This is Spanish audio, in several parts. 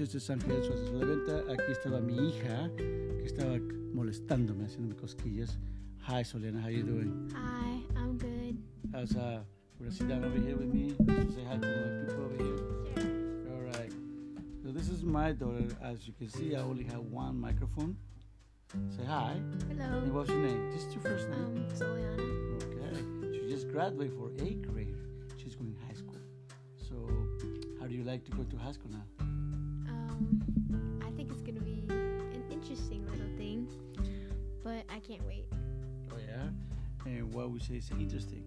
noches, este es Ángel de la Venta. Aquí estaba mi hija, que estaba molestándome, haciéndome cosquillas. Hi, Soliana, how you doing? Hi, I'm good. How's uh, wanna sit down over here with me? Just say hi to the people over here. Sure. All right. So this is my daughter. As you can see, I only have one microphone. Say hi. And Hello. what's your name? Just your first name. Um, Soliana. Okay. She just graduated for eighth grade. She's going high school. So, how do you like to go to high school now? I think it's gonna be an interesting little thing, but I can't wait. Oh yeah. And what would you say is interesting?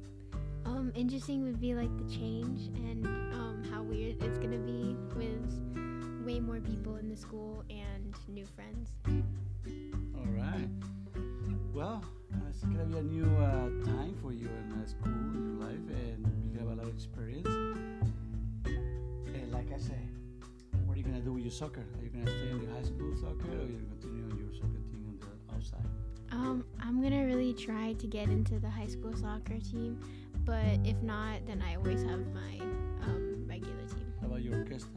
Um, interesting would be like the change and um, how weird it's gonna be with way more people in the school and new friends. All right. Well, uh, it's gonna be a new uh, time for you in uh, school, in your life, and you have a lot of experience. And like I say, you gonna do with your soccer? Are you gonna stay in the high school soccer, or are you gonna continue on your soccer team on the outside? Um, I'm gonna really try to get into the high school soccer team, but if not, then I always have my um, regular team. How about your orchestra?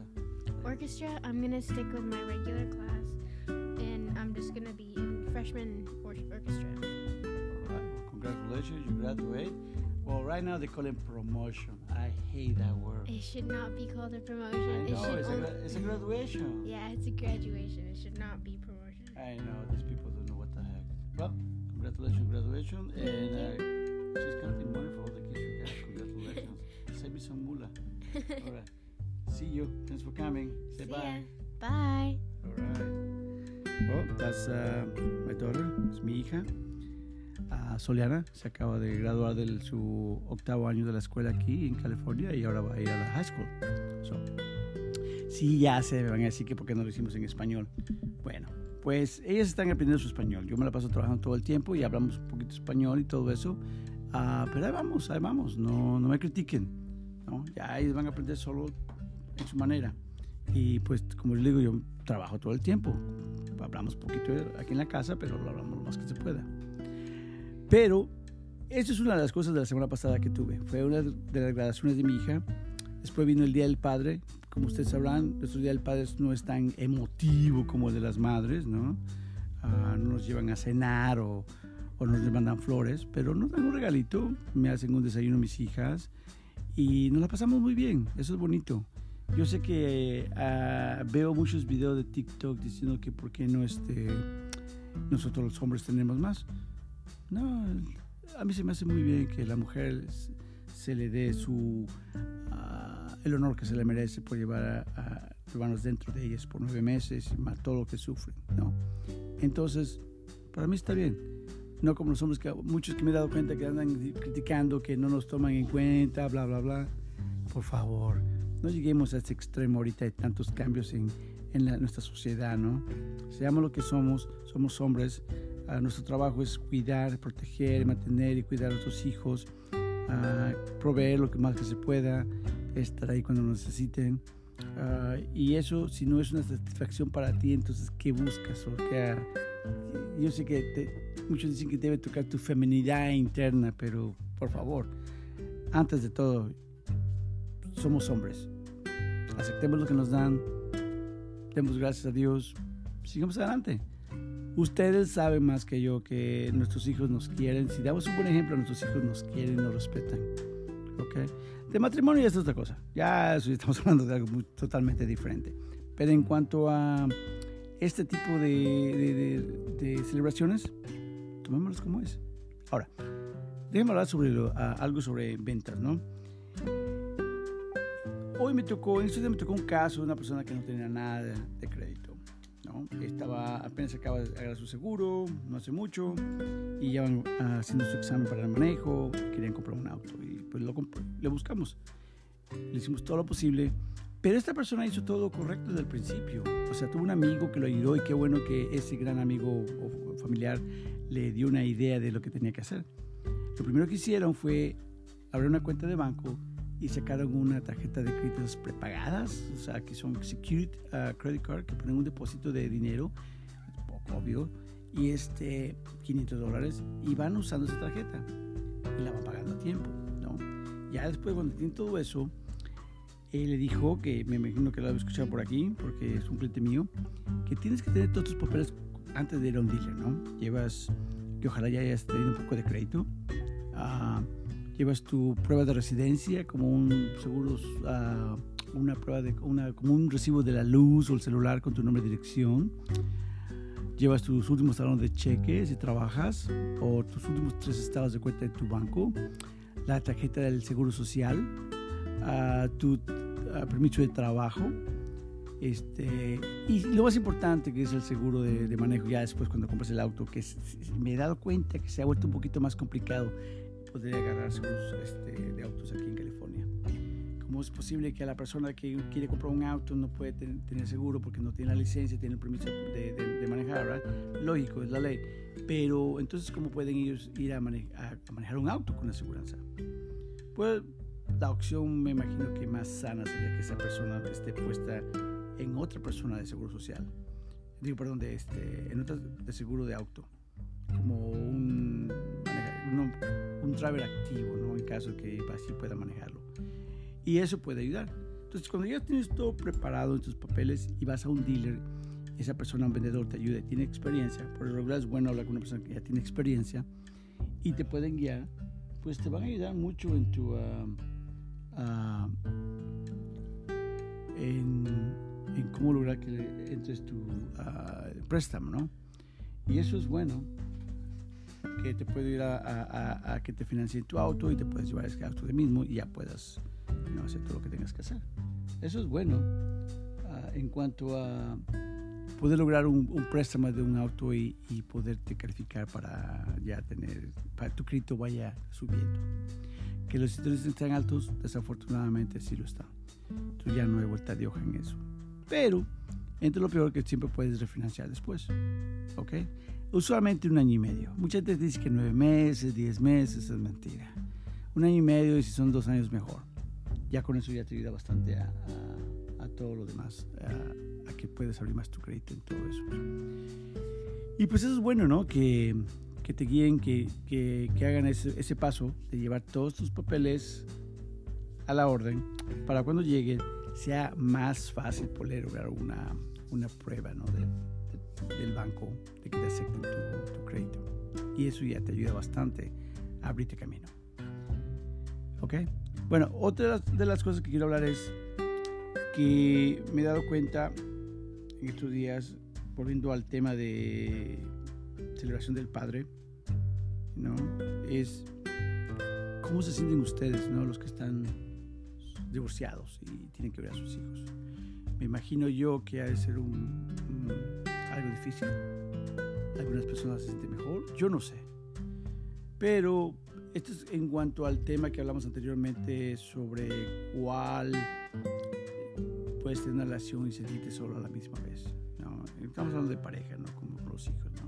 Orchestra, I'm gonna stick with my regular class, and I'm just gonna be in freshman or- orchestra. All right. Well, congratulations, you graduate. Well, right now they call it promotion. I hate that word. It should not be called a promotion. it know should it's a, only- it's a graduation. yeah, it's a graduation. It should not be promotion. I know these people don't know what the heck. Well, congratulations, graduation, and uh, she's counting money for all the kids you got. Congratulations. Save me some moolah. All right. See you. Thanks for coming. Say See bye. ya. Bye. All right. Well, that's uh, my daughter. It's mi hija. Ah, Soliana se acaba de graduar de su octavo año de la escuela aquí en California y ahora va a ir a la high school. So, sí, ya se van a decir que por qué no lo hicimos en español. Bueno, pues ellas están aprendiendo su español. Yo me la paso trabajando todo el tiempo y hablamos un poquito español y todo eso. Ah, pero ahí vamos, ahí vamos. No, no me critiquen. ¿no? Ya ellos van a aprender solo en su manera. Y pues, como les digo, yo trabajo todo el tiempo. Hablamos poquito aquí en la casa, pero lo hablamos lo más que se pueda. Pero, eso es una de las cosas de la semana pasada que tuve. Fue una de las graduaciones de mi hija. Después vino el Día del Padre. Como ustedes sabrán, nuestro Día del Padre no es tan emotivo como el de las madres, ¿no? Ah, no nos llevan a cenar o, o nos mandan flores, pero nos dan un regalito, me hacen un desayuno mis hijas y nos la pasamos muy bien. Eso es bonito. Yo sé que ah, veo muchos videos de TikTok diciendo que por qué no este, nosotros los hombres tenemos más. No, a mí se me hace muy bien que la mujer se le dé su ah, el honor que se le merece por llevar a, a hermanos dentro de ellas por nueve meses y todo lo que sufren, ¿no? Entonces, para mí está bien. No como los hombres que muchos que me he dado cuenta que andan criticando que no nos toman en cuenta, bla, bla, bla. Por favor, no lleguemos a este extremo ahorita de tantos cambios en, en nuestra sociedad, ¿no? Seamos lo que somos, somos hombres. Nuestro trabajo es cuidar, proteger, mantener y cuidar a nuestros hijos, proveer lo que más que se pueda, estar ahí cuando nos necesiten. Ah, y eso, si no es una satisfacción para ti, entonces, ¿qué buscas? O qué, yo sé que te- muchos dicen que debe tocar tu feminidad interna, pero por favor, antes de todo, somos hombres. Aceptemos lo que nos dan, demos gracias a Dios, sigamos adelante. Ustedes saben más que yo que nuestros hijos nos quieren. Si damos un buen ejemplo, nuestros hijos nos quieren y nos respetan. ¿Ok? De matrimonio ya es otra cosa. Ya estamos hablando de algo muy- totalmente diferente. Pero en cuanto a este tipo de, de- de- de celebraciones, tomémoslos como es. Ahora, déjenme hablar sobre lo- a- algo sobre ventas, ¿no? Hoy me tocó, en estos días me tocó un caso de una persona que no tenía nada de crédito. ¿No? Estaba, apenas acaba de agarrar su seguro, no hace mucho, y ya van ah, haciendo su examen para el manejo, querían comprar un auto, y pues lo le buscamos. Le hicimos todo lo posible, pero esta persona hizo todo correcto desde el principio. O sea, tuvo un amigo que lo ayudó y qué bueno que ese gran amigo o familiar le dio una idea de lo que tenía que hacer. Lo primero que hicieron fue abrir una cuenta de banco y sacaron una tarjeta de créditos prepagadas, o sea, que son Security uh, Credit Card, que ponen un depósito de dinero, poco obvio, y este, 500 dólares, y van usando esa tarjeta y la van pagando a tiempo, ¿no? Ya después, cuando tienen todo eso, él le dijo, que me imagino que lo había escuchado por aquí, porque es un cliente mío, que tienes que tener todos tus papeles antes de ir a un dealer, ¿no? Llevas, que ojalá ya hayas tenido un poco de crédito, ah, llevas tu prueba de residencia como un seguro, ah, una prueba de, una, como un recibo de la luz o el celular con tu nombre y dirección, llevas tus últimos talones de cheque si trabajas o tus últimos tres estados de cuenta de tu banco, la tarjeta del seguro social, uh, tu permiso de trabajo. Este, y lo más importante que es el seguro de, manejo ya después cuando compras el auto, que me he dado cuenta que se ha vuelto un poquito más complicado poder agarrar seguros este, de autos aquí en California. ¿Cómo es posible que a la persona que quiere comprar un auto no puede tener seguro porque no tiene la licencia, tiene el permiso de, de, manejar? Lógico, es la ley. Pero entonces, ¿cómo pueden ellos ir a, a manejar un auto con aseguranza? Pues la opción me imagino que más sana sería que esa persona esté puesta en otra persona de seguro social. Digo, perdón, de, este, en otra de seguro de auto. Como driver activo, ¿no? En caso que así pueda manejarlo. Y eso puede ayudar. Entonces, cuando ya tienes todo preparado en tus papeles y vas a un dealer, esa persona, un vendedor, te ayuda tiene experiencia. Por lo regular es bueno hablar con una persona que ya tiene experiencia y te pueden guiar, pues te van a ayudar mucho en tu... Uh, en, cómo lograr que entres tu préstamo, ¿no? Y eso es bueno, que te puede ir a, que te financien tu auto y te puedes llevar ese auto de mismo y ya puedas hacer todo lo que tengas que hacer. Eso es bueno ah, en cuanto a poder lograr un, préstamo de un auto y, y, poderte calificar para ya tener, para tu crédito vaya subiendo. Que los intereses están altos, desafortunadamente sí lo están. Entonces ya no hay vuelta de hoja en eso. Pero, entre lo peor que siempre puedes refinanciar después. ¿Ok? Usualmente un año y medio. Mucha gente dice que nueve meses, diez meses, es mentira. Un año y medio y si son dos años mejor. Ya con eso ya te ayuda bastante a, a, todo lo demás, a, a, que puedes abrir más tu crédito en todo eso. Y pues eso es bueno, ¿no? Que que te guíen, que, que, que hagan ese, ese, paso de llevar todos tus papeles a la orden para cuando lleguen sea más fácil poder lograr una, una prueba ¿no? Del banco de que te acepten tu, tu, crédito. Y eso ya te ayuda bastante a abrirte camino. ¿Ok? Bueno, otra de las cosas que quiero hablar es que me he dado cuenta en estos días, volviendo al tema de celebración del Padre, ¿no? Es cómo se sienten ustedes, ¿no? Los que están divorciados y tienen que ver a sus hijos. Me imagino yo que ha de ser un, algo difícil. Algunas personas se sienten mejor, yo no sé. Pero esto es en cuanto al tema que hablamos anteriormente sobre cuál puedes tener una relación y sentirte solo a la misma vez. ¿no? Estamos hablando de pareja, ¿no? Como los hijos, ¿no?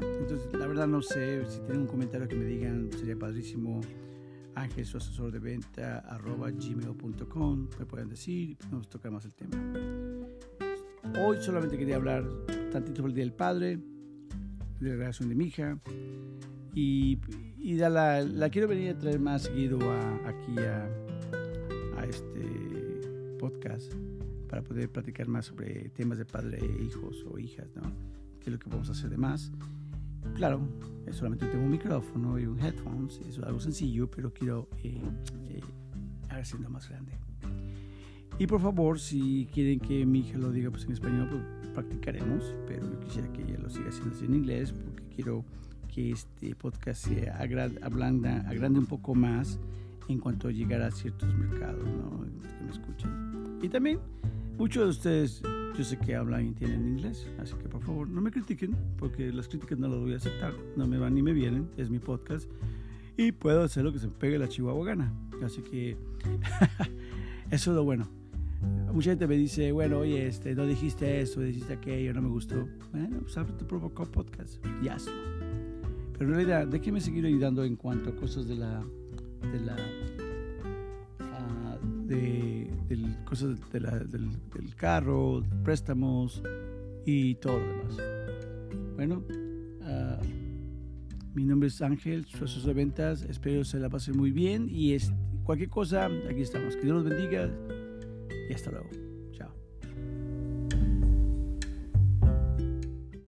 Entonces, la verdad no sé, si tienen un comentario que me digan, sería padrísimo. Ángel, su asesor de venta, arroba gmail.com, me pueden decir nos toca más el tema. Hoy solamente quería hablar tantito sobre el Día del Padre, de la relación de mi hija, y, y la, la, quiero venir a traer más seguido a, aquí a, a este podcast para poder platicar más sobre temas de padre e hijos o hijas, ¿no? qué es lo que a hacer de más. Claro, solamente tengo un micrófono y un headphones, es algo sencillo, pero quiero eh, eh, hacerlo más grande. Y por favor, si quieren que mi hija lo diga pues, en español, pues practicaremos, pero yo quisiera que ella lo siga haciendo en inglés porque quiero que este podcast se agrande, agrande un poco más en cuanto a llegar a ciertos mercados ¿no? que me escuchen. Y también muchos de ustedes yo sé que hablan y entienden inglés, así que por favor no me critiquen, porque las críticas no las voy a aceptar, no me van ni me vienen, es mi podcast y puedo hacer lo que se me pegue la chihuahua gana. Así que eso es lo bueno. Mucha gente me dice, bueno, oye, este, no dijiste esto, dijiste aquello, no me gustó. Bueno, pues abre tu propio podcast y hazlo. Pero en realidad, déjeme seguir ayudando en cuanto a cosas de la, de la de, cosas del, carro, préstamos y todo lo demás. Bueno, ah, Mi nombre es Ángel, su asesor de ventas. Espero se la pasen muy bien y es, cualquier cosa, aquí estamos. Que Dios los bendiga y hasta luego.